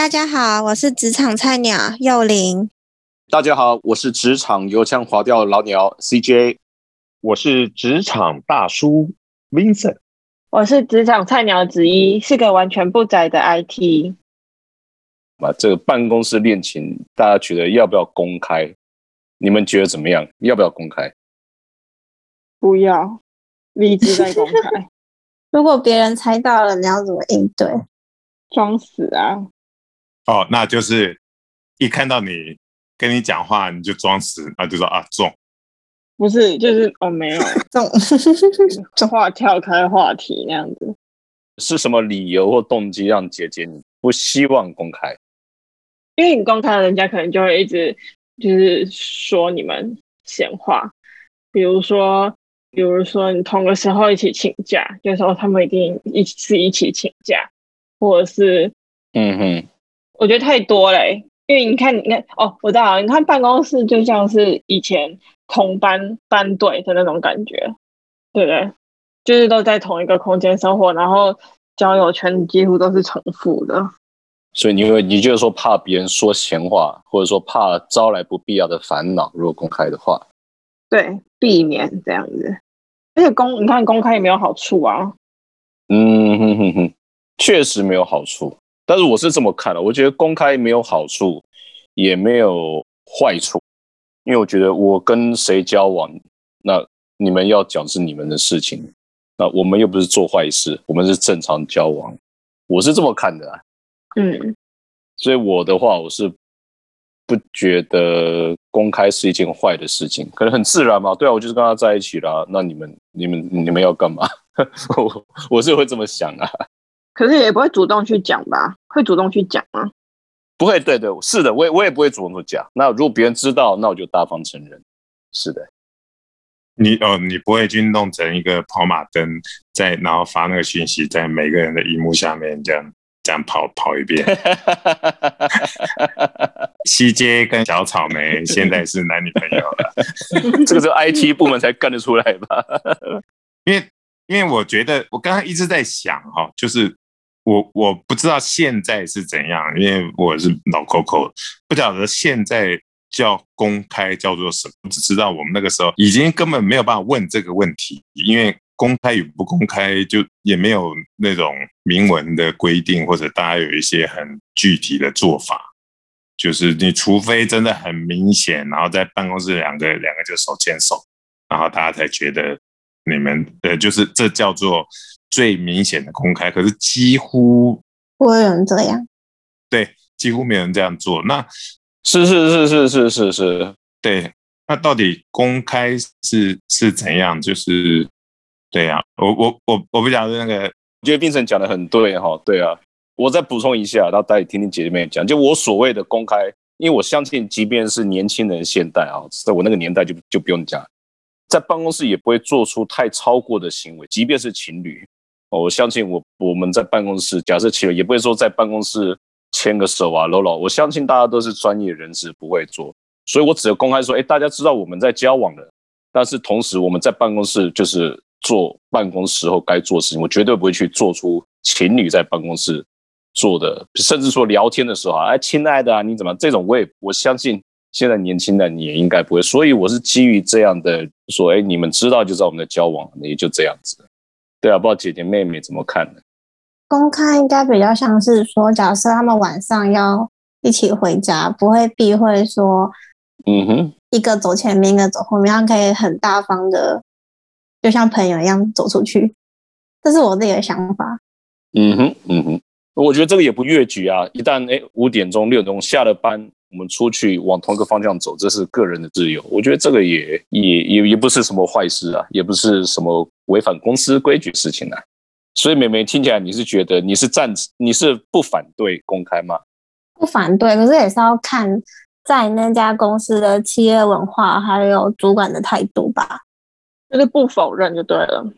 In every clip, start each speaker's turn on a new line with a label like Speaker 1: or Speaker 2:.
Speaker 1: 大家好，我是职场菜鸟幼玲。
Speaker 2: 大家好，我是职场油腔滑调老鸟 CJ。
Speaker 3: 我是职场大叔 Vincent。
Speaker 4: 我是职场菜鸟子一，是个完全不宅的 IT。
Speaker 2: 啊，这个办公室恋情，大家觉得要不要公开？你们觉得怎么样？要不要公开？
Speaker 4: 不要，理智在公开。
Speaker 1: 如果别人猜到了，你要怎么应对？
Speaker 4: 装死啊！
Speaker 3: 哦，那就是一看到你跟你讲话，你就装死，那就说啊中。
Speaker 4: 不是，就是哦没有
Speaker 1: 中，
Speaker 4: 这话跳开话题那样子。
Speaker 2: 是什么理由或动机让姐姐你不希望公开？
Speaker 4: 因为你公开了，人家可能就会一直就是说你们闲话，比如说，比如说你同个时候一起请假，有时候他们一定一是一起请假，或者是
Speaker 2: 嗯哼，
Speaker 4: 我觉得太多嘞。因为你看，你看哦，我知道了，你看办公室就像是以前同班班队的那种感觉，对不对？就是都在同一个空间生活，然后交友圈几乎都是重复的。
Speaker 2: 所以你会，你就是说怕别人说闲话，或者说怕招来不必要的烦恼，如果公开的话，
Speaker 4: 对，避免这样子。而且公，你看公开也没有好处啊。
Speaker 2: 嗯哼哼哼，确实没有好处。但是我是这么看的，我觉得公开没有好处，也没有坏处，因为我觉得我跟谁交往，那你们要讲是你们的事情，那我们又不是做坏事，我们是正常交往，我是这么看的啊。
Speaker 4: 嗯，
Speaker 2: 所以我的话，我是不觉得公开是一件坏的事情，可能很自然嘛。对啊，我就是跟他在一起啦，那你们、你们、你们要干嘛？我我是会这么想啊。
Speaker 4: 可是也不会主动去讲吧？会主动去讲吗？
Speaker 2: 不会，对对，是的，我也我也不会主动去讲。那如果别人知道，那我就大方承认。是的，
Speaker 3: 你哦，你不会去弄成一个跑马灯，在然后发那个讯息在每个人的荧幕下面这样这样跑跑一遍。西街跟小草莓现在是男女朋友了，
Speaker 2: 这个是 IT 部门才干得出来吧？
Speaker 3: 因为因为我觉得我刚刚一直在想哈，就是我我不知道现在是怎样，因为我是老 Coco，不晓得现在叫公开叫做什么，只知道我们那个时候已经根本没有办法问这个问题，因为公开与不公开就也没有那种明文的规定，或者大家有一些很具体的做法。就是你除非真的很明显，然后在办公室两个两个就手牵手，然后大家才觉得你们呃，就是这叫做最明显的公开。可是几乎
Speaker 1: 不会有人这样，
Speaker 3: 对，几乎没有人这样做。那
Speaker 2: 是是是是是是是，
Speaker 3: 对。那到底公开是是怎样？就是对呀，我我我我不晓得那个，
Speaker 2: 我觉得冰城讲的很对哈，对啊。我再补充一下，然后大家听听姐姐妹讲。就我所谓的公开，因为我相信，即便是年轻人现代啊，在我那个年代就就不用讲，在办公室也不会做出太超过的行为。即便是情侣，我相信我我们在办公室，假设情侣也不会说在办公室牵个手啊搂搂。我相信大家都是专业人士，不会做。所以我只有公开说，哎，大家知道我们在交往的，但是同时我们在办公室就是做办公时候该做的事情，我绝对不会去做出情侣在办公室。做的，甚至说聊天的时候啊，哎，亲爱的啊，你怎么这种？我也我相信现在年轻的你也应该不会，所以我是基于这样的说，哎，你们知道就知道我们的交往，也就这样子。对啊，不知道姐姐妹妹怎么看呢？
Speaker 1: 公开应该比较像是说，假设他们晚上要一起回家，不会避讳说，
Speaker 2: 嗯哼，
Speaker 1: 一个走前面，一个走后面，他可以很大方的，就像朋友一样走出去。这是我自己的想法。
Speaker 2: 嗯哼，嗯哼。我觉得这个也不越矩啊！一旦哎五点钟六点钟下了班，我们出去往同一个方向走，这是个人的自由。我觉得这个也也也也不是什么坏事啊，也不是什么违反公司规矩事情啊。所以美美听起来你是觉得你是赞你是不反对公开吗？
Speaker 1: 不反对，可是也是要看在那家公司的企业文化还有主管的态度吧。
Speaker 4: 就是不否认就对了。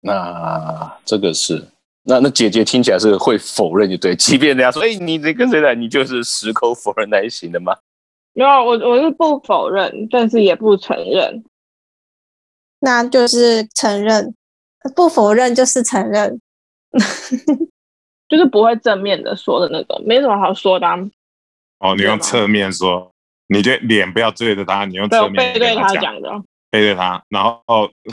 Speaker 2: 那这个是。那那姐姐听起来是会否认就对，即便人家说，哎，你你跟谁来，你就是矢口否认那一型的吗？
Speaker 4: 没有，我我是不否认，但是也不承认。
Speaker 1: 那就是承认，不否认就是承认。
Speaker 4: 就是不会正面的说的那种，没什么好说的、啊。
Speaker 3: 哦，你用侧面说，你就脸不要对着他，你用侧面
Speaker 4: 背对他
Speaker 3: 讲，
Speaker 4: 讲的，
Speaker 3: 背对他，然后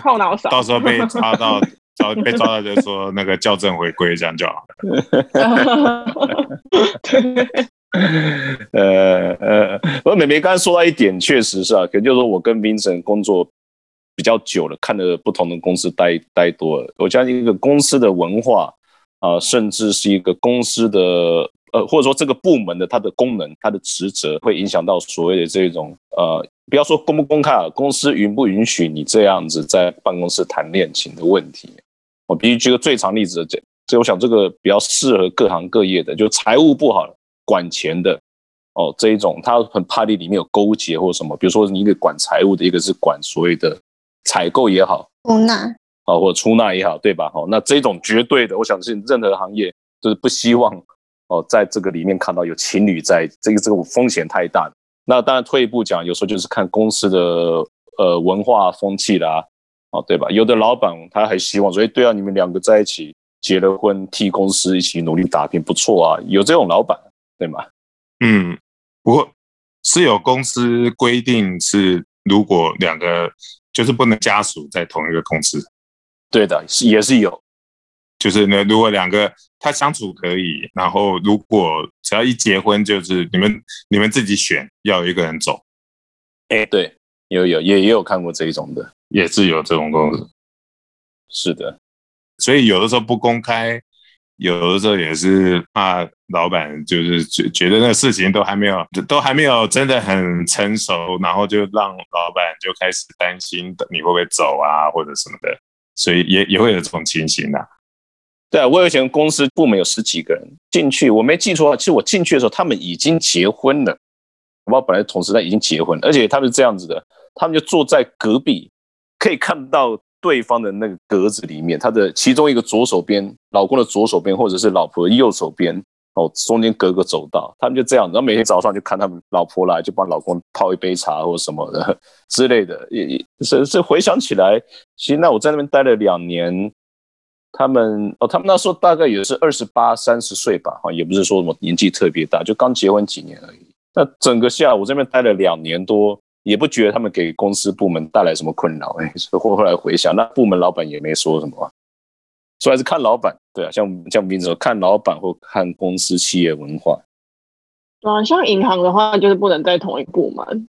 Speaker 4: 后脑勺。
Speaker 3: 到时候被插到，抓被抓到就说那个校正回归，这样就好。
Speaker 4: 对，
Speaker 2: 呃呃，不过美美刚才说到一点，确实是啊，可能就是说我跟 Vincent 工作比较久了，看了不同的公司待待多了，我相信一个公司的文化啊、甚至是一个公司的呃，或者说这个部门的它的功能、它的职责，会影响到所谓的这种呃，不要说公不公开啊，公司允不允许你这样子在办公室谈恋情的问题。我必须举个最常例子的，这这我想这个比较适合各行各业的，就财务不好，管钱的哦这一种，他很怕你里面有勾结或什么，比如说你一个管财务的，一个是管所谓的采购也好，
Speaker 1: 出纳
Speaker 2: 啊，或者出纳也好，对吧？哦，那这种绝对的，我想是任何行业就是不希望哦，在这个里面看到有情侣在，这个这个风险太大了。那当然退一步讲，有时候就是看公司的呃文化风气啦，哦，对吧？有的老板他还希望说，哎，对啊，你们两个在一起结了婚，替公司一起努力打拼，不错啊，有这种老板，对吗？
Speaker 3: 嗯，不过是有公司规定是，如果两个就是不能家属在同一个公司，
Speaker 2: 对的，是也是有，
Speaker 3: 就是呢，如果两个他相处可以，然后如果只要一结婚，就是你们你们自己选，要有一个人走，
Speaker 2: 哎，对，有有也也有看过这一种的，
Speaker 3: 也是有这种公司。
Speaker 2: 是的，
Speaker 3: 所以有的时候不公开，有的时候也是怕老板就是觉觉得那个事情都还没有都还没有真的很成熟，然后就让老板就开始担心你会不会走啊或者什么的，所以也也会有这种情形啊。
Speaker 2: 对啊，我以前公司部门有十几个人进去，我没记错，其实我进去的时候他们已经结婚了。我爸本来同事他已经结婚了，而且他们是这样子的，他们就坐在隔壁，可以看到对方的那个格子里面，他的其中一个左手边，老公的左手边，或者是老婆的右手边，哦，中间隔个走道，他们就这样子，然后每天早上就看他们老婆来，就帮老公泡一杯茶或什么的之类的，也也是是回想起来，其实那我在那边待了两年。他们哦，他们那时候大概也是二十八、三十岁吧，哈，也不是说什么年纪特别大，就刚结婚几年而已。那整个下午这边待了两年多，也不觉得他们给公司部门带来什么困扰，哎，所 以后后来回想，那部门老板也没说什么，所以还是看老板，对啊，像像名字说，看老板或看公司企业文化，
Speaker 4: 啊，像银行的话，就是不能在同一部门，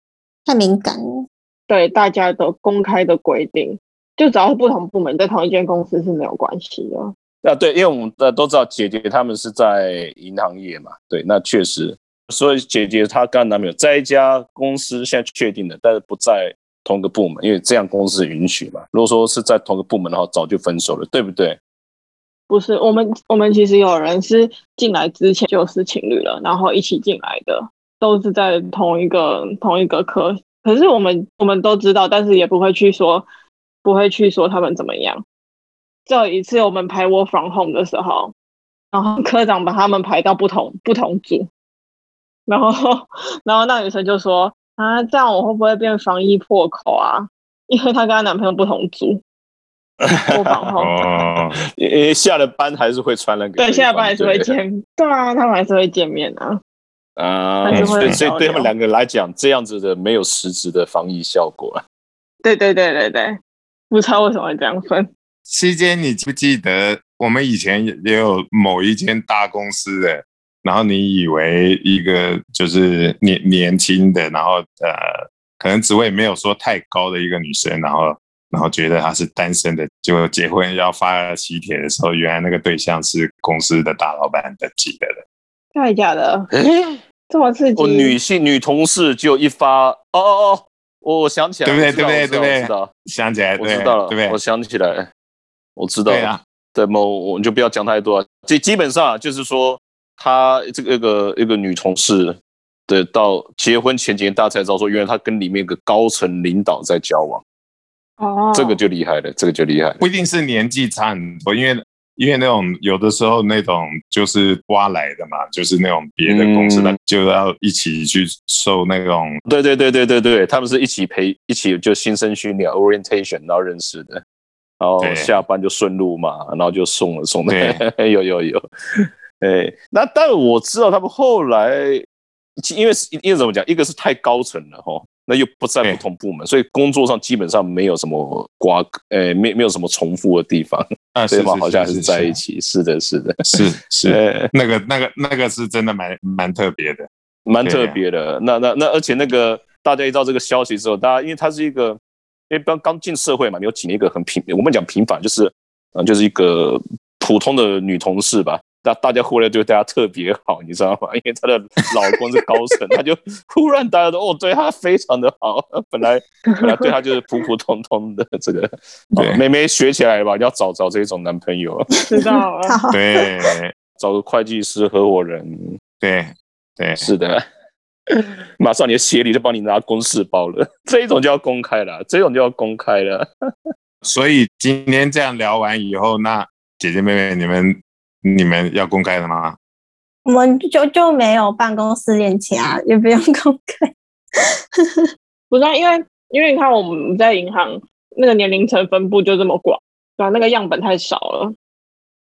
Speaker 1: 太敏感了。
Speaker 4: 对大家的公开的规定，就只要是不同部门在同一间公司是没有关系的。
Speaker 2: 啊，对，因为我们呃都知道姐姐他们是在银行业嘛，对，那确实，所以姐姐她跟她男朋友在一家公司，现在确定的，但是不在同个部门，因为这样公司允许嘛。如果说是在同个部门的话，早就分手了，对不对？
Speaker 4: 不是我们，我们其实有人是进来之前就是情侣了，然后一起进来的，都是在同一个同一个科。可是我们我们都知道，但是也不会去说，不会去说他们怎么样。就有一次我们排 work from home 的时候，然后科长把他们排到不同不同组，然后然后那女生就说啊，这样我会不会变防疫破口啊？因为她跟她男朋友不同组。
Speaker 3: 哦，
Speaker 2: 因为下了班还是会传染给
Speaker 4: 对，下班还是会见，对啊，他们还是会见面啊。
Speaker 2: 啊
Speaker 4: 还是，会
Speaker 2: 所以对他们两个来讲，这样子的没有实质的防疫效果啊。
Speaker 4: 对对对对对，不知道为什么会这样分。
Speaker 3: 期间你记不记得我们以前也也有某一间大公司的，然后你以为一个就是年年轻的，然后呃，可能职位没有说太高的一个女生，然后然后觉得她是单身的，结果结婚要发喜帖的时候，原来那个对象是公司的大老板的人。
Speaker 4: 真的假的？这么刺激？
Speaker 2: 我女性女同事就一发，哦哦哦，我想起来，
Speaker 3: 对不对
Speaker 2: 对不对
Speaker 3: 对不对
Speaker 2: 我知道，
Speaker 3: 想起来，
Speaker 2: 我知道了，
Speaker 3: 对不对？
Speaker 2: 我想起来，我知道了。
Speaker 3: 对啊，
Speaker 2: 对，某我们就不要讲太多了。基基本上啊就是说，他这个一个一个女同事对到结婚前几天，大家才知道说，原来她跟里面一个高层领导在交往，
Speaker 4: 哦，
Speaker 2: 这个就厉害了，这个就厉害了。
Speaker 3: 不一定是年纪差很多，因为因为那种有的时候那种就是挖来的嘛，就是那种别的公司的、
Speaker 2: 嗯
Speaker 3: 就要一起去受那种
Speaker 2: 对对对对对对，他们是一起培一起就新生训练 orientation，然后认识的，然后下班就顺路嘛，然后就送了送的，有有有，哎，那但我知道他们后来，因为是因为怎么讲，一个是太高层了哈，那又不在不同部门，所以工作上基本上没有什么瓜，呃，没没有什么重复的地方
Speaker 3: 啊，
Speaker 2: 对吗？
Speaker 3: 是
Speaker 2: 好像还是
Speaker 3: 是
Speaker 2: 在一起，是的，是的，
Speaker 3: 是是，
Speaker 2: 呃，
Speaker 3: 那个那个那个是真的蛮蛮特别的。
Speaker 2: 蛮特别的。那那那，而且那个大家一知道这个消息之后，大家因为他是一个，因为刚刚进社会嘛，你有几年一个很平，我们讲平凡，就是嗯、呃就是一个普通的女同事吧。大大家忽然对大家特别好，你知道吗？因为她的老公是高层，她就 忽然大家都哦，对她非常的好。本来本来对她就是普普通通的这个，
Speaker 3: 对
Speaker 2: 哦妹妹学起来吧，要找找这种男朋友，
Speaker 4: 知道了。
Speaker 1: 好，
Speaker 3: 对
Speaker 2: 找个会计师合伙人，
Speaker 3: 对对，
Speaker 2: 是的，马上你的协理就帮你拿公事包了，这一种就要公开了，这种就要公开了。
Speaker 3: 所以今天这样聊完以后，那姐姐妹妹你们你们要公开的吗？
Speaker 1: 我们就就没有办公室恋情啊，也不用公开。
Speaker 4: 不是、啊，因为因为你看我们在银行那个年龄层分布就这么广，对吧、那个样本太少了。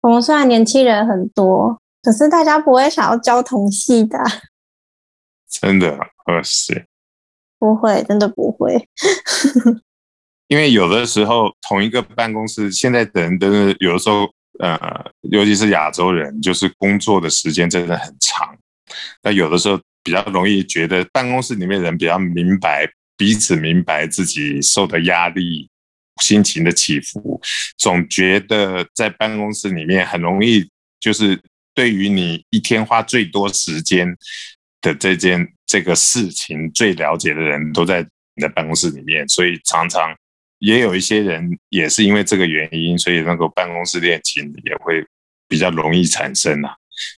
Speaker 1: 我们虽然年轻人很多，可是大家不会想要交同系的啊，
Speaker 3: 真的，呃是，
Speaker 1: 不会，真的不会。
Speaker 3: 因为有的时候同一个办公室，现在的人真的有的时候，呃，尤其是亚洲人，就是工作的时间真的很长，那有的时候比较容易觉得办公室里面人比较明白彼此明白自己受的压力、心情的起伏，总觉得在办公室里面很容易就是对于你一天花最多时间的这件这个事情最了解的人都在你的办公室里面，所以常常也有一些人也是因为这个原因，所以那个办公室恋情也会比较容易产生啊。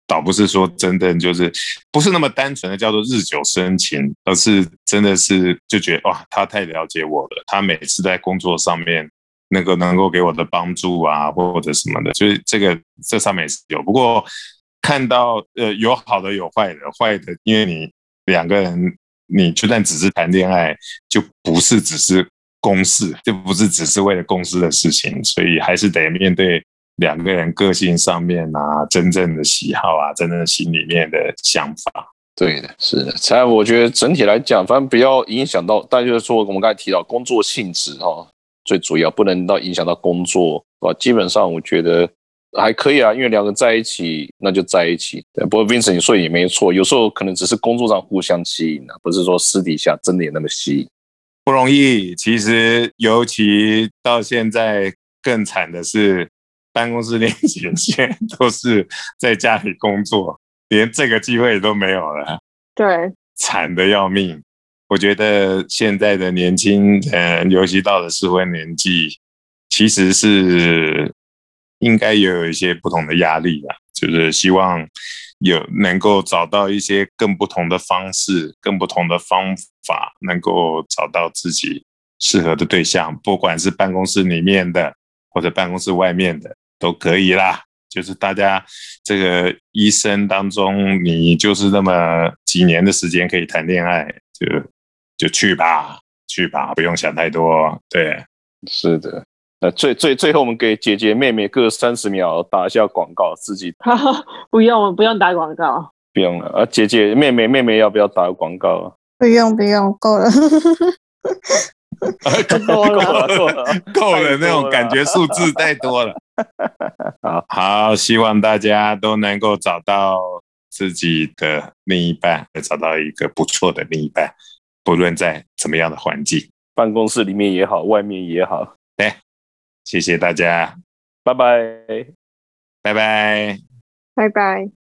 Speaker 3: 倒不是说真的就是不是那么单纯的叫做日久生情，而是真的是就觉得哇，他太了解我了，他每次在工作上面那个能够给我的帮助啊，或者什么的，就是这个这上面也是有。不过看到呃有好的有坏的，坏的因为你两个人你就算只是谈恋爱，就不是只是公事，就不是只是为了公司的事情，所以还是得面对两个人个性上面啊，真正的喜好啊，真正的心里面的想法。
Speaker 2: 对的，是的。才我觉得整体来讲，反正不要影响到，但就是说我们刚才提到工作性质哈、最主要不能到影响到工作，对吧？基本上我觉得还可以啊，因为两个在一起，那就在一起。不过 Vincent 你说也没错，有时候可能只是工作上互相吸引啊，不是说私底下真的也那么吸引。
Speaker 3: 不容易。其实，尤其到现在更惨的是，办公室恋情现在都是在家里工作，连这个机会都没有了，
Speaker 4: 对，
Speaker 3: 惨的要命。我觉得现在的年轻人，尤其到了适婚年纪，其实是应该也有一些不同的压力啊，就是希望有能够找到一些更不同的方式、更不同的方法，能够找到自己适合的对象，不管是办公室里面的或者办公室外面的都可以啦。就是大家这个一生当中，你就是那么几年的时间可以谈恋爱，就就去吧，去吧，不用想太多。对，
Speaker 2: 是的。那最最最后，我们给姐姐妹妹各三十秒打一下广告，自己
Speaker 4: 哈哈，不用不用打广告，
Speaker 2: 不用了啊。姐姐妹妹妹妹要不要打个广告啊？
Speaker 1: 不用不用，够
Speaker 4: 了。
Speaker 2: 够了够了
Speaker 3: 够了，那种感觉数字太多了。
Speaker 2: 好
Speaker 3: 好，希望大家都能够找到自己的另一半，找到一个不错的另一半，不论在怎么样的环境。
Speaker 2: 办公室里面也好，外面也好。
Speaker 3: 谢谢大家，
Speaker 2: 拜拜。
Speaker 3: 拜拜。
Speaker 4: 拜拜。